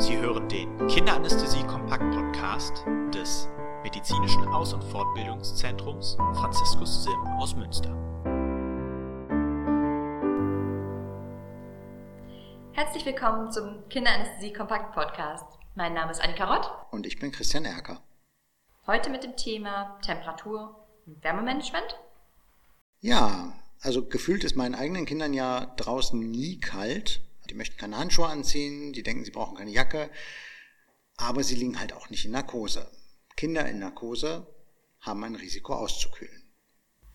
Sie hören den Kinderanästhesie-Kompakt-Podcast des Medizinischen Aus- und Fortbildungszentrums Franziskus Sim aus Münster. Herzlich willkommen zum Kinderanästhesie-Kompakt-Podcast. Mein Name ist Annika Rott. Und ich bin Christian Erker. Heute mit dem Thema Temperatur und Wärmemanagement. Ja, also gefühlt ist meinen eigenen Kindern ja draußen nie kalt. Die möchten keine Handschuhe anziehen, die denken, sie brauchen keine Jacke, aber sie liegen halt auch nicht in Narkose. Kinder in Narkose haben ein Risiko auszukühlen.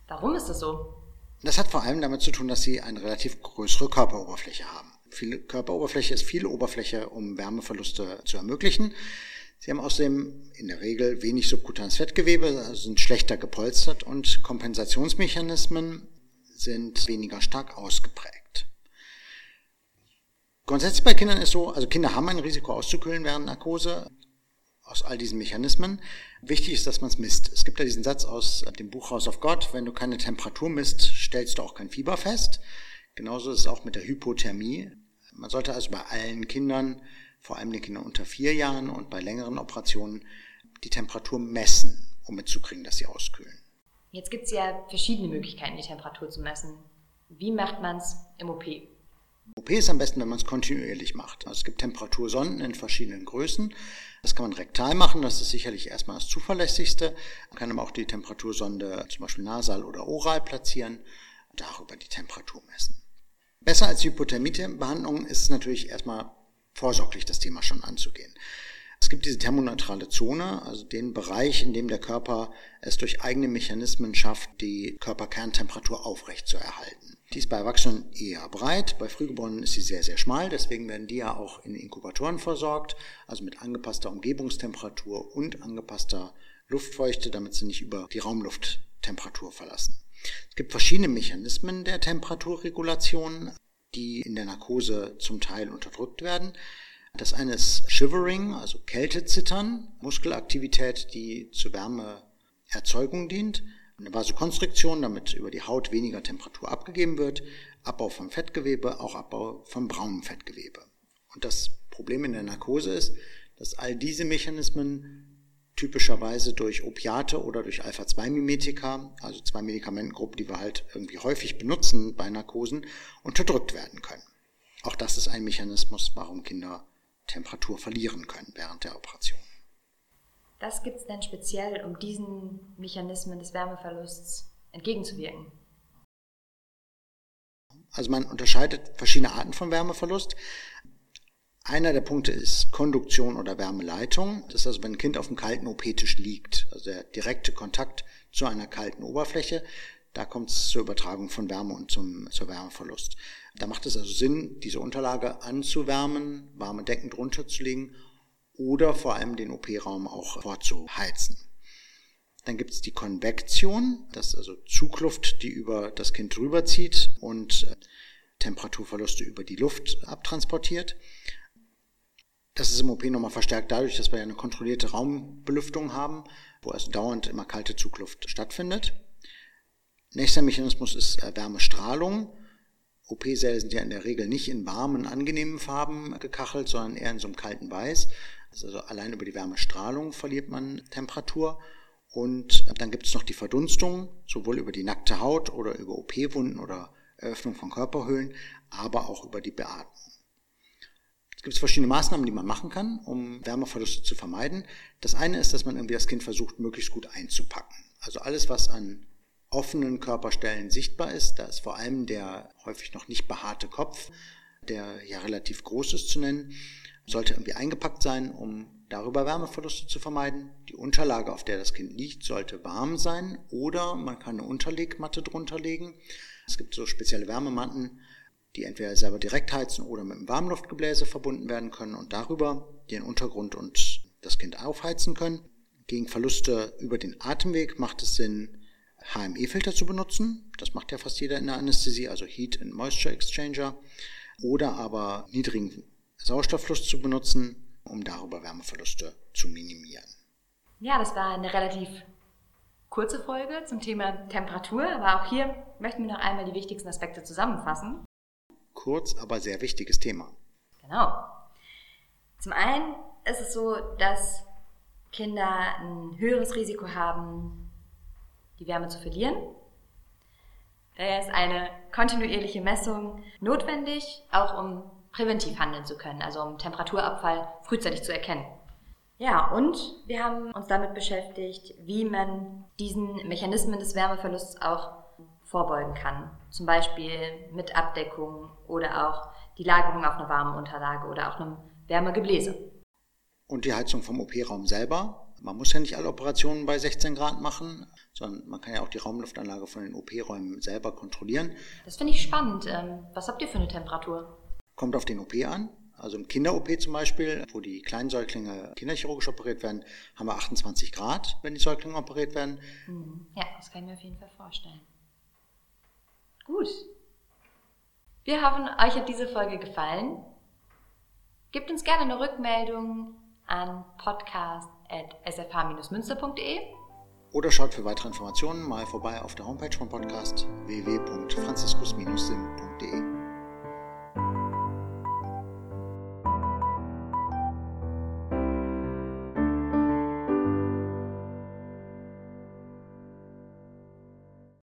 Warum ist das so? Das hat vor allem damit zu tun, dass sie eine relativ größere Körperoberfläche haben. Viel Körperoberfläche ist viel Oberfläche, um Wärmeverluste zu ermöglichen. Sie haben außerdem in der Regel wenig subkutanes Fettgewebe, also sind schlechter gepolstert und Kompensationsmechanismen sind weniger stark ausgeprägt. Grundsätzlich bei Kindern ist so, also Kinder haben ein Risiko auszukühlen während Narkose aus all diesen Mechanismen. Wichtig ist, dass man es misst. Es gibt ja diesen Satz aus dem Buch House of God, wenn du keine Temperatur misst, stellst du auch kein Fieber fest. Genauso ist es auch mit der Hypothermie. Man sollte also bei allen Kindern, vor allem den Kindern unter vier Jahren und bei längeren Operationen, die Temperatur messen, um mitzukriegen, dass sie auskühlen. Jetzt gibt es ja verschiedene Möglichkeiten, die Temperatur zu messen. Wie macht man es im OP? OP ist am besten, wenn man es kontinuierlich macht. Also es gibt Temperatursonden in verschiedenen Größen. Das kann man rektal machen, das ist sicherlich erstmal das zuverlässigste. Man kann aber auch die Temperatursonde zum Beispiel nasal oder oral platzieren und darüber die Temperatur messen. Besser als Hypothermie-Behandlung ist es natürlich erstmal vorsorglich das Thema schon anzugehen. Es gibt diese thermoneutrale Zone, also den Bereich, in dem der Körper es durch eigene Mechanismen schafft, die Körperkerntemperatur aufrecht zu erhalten. Die ist bei Erwachsenen eher breit, bei Frühgeborenen ist sie sehr, sehr schmal, deswegen werden die ja auch in Inkubatoren versorgt, also mit angepasster Umgebungstemperatur und angepasster Luftfeuchte, damit sie nicht über die Raumlufttemperatur verlassen. Es gibt verschiedene Mechanismen der Temperaturregulation, die in der Narkose zum Teil unterdrückt werden. Das eine ist Shivering, also Kältezittern, Muskelaktivität, die zur Wärmeerzeugung dient. Eine Vasokonstriktion, damit über die Haut weniger Temperatur abgegeben wird. Abbau von Fettgewebe, auch Abbau von braunem Fettgewebe. Und das Problem in der Narkose ist, dass all diese Mechanismen typischerweise durch Opiate oder durch Alpha-2-Mimetika, also zwei Medikamentengruppen, die wir halt irgendwie häufig benutzen bei Narkosen, unterdrückt werden können. Auch das ist ein Mechanismus, warum Kinder Temperatur verlieren können während der Operation. Was gibt es denn speziell, um diesen Mechanismen des Wärmeverlusts entgegenzuwirken? Also man unterscheidet verschiedene Arten von Wärmeverlust. Einer der Punkte ist Konduktion oder Wärmeleitung. Das ist also, wenn ein Kind auf dem kalten OP-Tisch liegt, also der direkte Kontakt zu einer kalten Oberfläche, da kommt es zur Übertragung von Wärme und zum, zur Wärmeverlust. Da macht es also Sinn, diese Unterlage anzuwärmen, warme Decken drunter zu legen oder vor allem den OP-Raum auch vorzuheizen. Dann gibt es die Konvektion, das ist also Zugluft, die über das Kind drüber zieht und äh, Temperaturverluste über die Luft abtransportiert. Das ist im OP nochmal verstärkt dadurch, dass wir eine kontrollierte Raumbelüftung haben, wo also dauernd immer kalte Zugluft stattfindet. Nächster Mechanismus ist äh, Wärmestrahlung. OP-Säle sind ja in der Regel nicht in warmen, angenehmen Farben gekachelt, sondern eher in so einem kalten Weiß. Also allein über die Wärmestrahlung verliert man Temperatur. Und dann gibt es noch die Verdunstung, sowohl über die nackte Haut oder über OP-Wunden oder Eröffnung von Körperhöhlen, aber auch über die Beatmung. Es gibt verschiedene Maßnahmen, die man machen kann, um Wärmeverluste zu vermeiden. Das eine ist, dass man irgendwie das Kind versucht, möglichst gut einzupacken. Also alles, was an offenen Körperstellen sichtbar ist. Da ist vor allem der häufig noch nicht behaarte Kopf, der ja relativ groß ist zu nennen, sollte irgendwie eingepackt sein, um darüber Wärmeverluste zu vermeiden. Die Unterlage, auf der das Kind liegt, sollte warm sein oder man kann eine Unterlegmatte drunter legen. Es gibt so spezielle Wärmematten, die entweder selber direkt heizen oder mit einem Warmluftgebläse verbunden werden können und darüber den Untergrund und das Kind aufheizen können. Gegen Verluste über den Atemweg macht es Sinn, HME-Filter zu benutzen. Das macht ja fast jeder in der Anästhesie, also Heat and Moisture Exchanger. Oder aber niedrigen Sauerstofffluss zu benutzen, um darüber Wärmeverluste zu minimieren. Ja, das war eine relativ kurze Folge zum Thema Temperatur, aber auch hier möchten wir noch einmal die wichtigsten Aspekte zusammenfassen. Kurz, aber sehr wichtiges Thema. Genau. Zum einen ist es so, dass Kinder ein höheres Risiko haben, die Wärme zu verlieren. Daher ist eine kontinuierliche Messung notwendig, auch um präventiv handeln zu können, also um Temperaturabfall frühzeitig zu erkennen. Ja, und wir haben uns damit beschäftigt, wie man diesen Mechanismen des Wärmeverlusts auch vorbeugen kann. Zum Beispiel mit Abdeckung oder auch die Lagerung auf einer warmen Unterlage oder auch einem Wärmegebläse. Und die Heizung vom OP-Raum selber. Man muss ja nicht alle Operationen bei 16 Grad machen, sondern man kann ja auch die Raumluftanlage von den OP-Räumen selber kontrollieren. Das finde ich spannend. Ähm, was habt ihr für eine Temperatur? Kommt auf den OP an. Also im Kinder-OP zum Beispiel, wo die kleinen Säuglinge kinderchirurgisch operiert werden, haben wir 28 Grad, wenn die Säuglinge operiert werden. Mhm. Ja, das kann ich mir auf jeden Fall vorstellen. Gut. Wir hoffen, euch hat diese Folge gefallen. Gebt uns gerne eine Rückmeldung an podcast.sfh-münster.de oder schaut für weitere Informationen mal vorbei auf der Homepage vom Podcast www.franziskus-sim.de.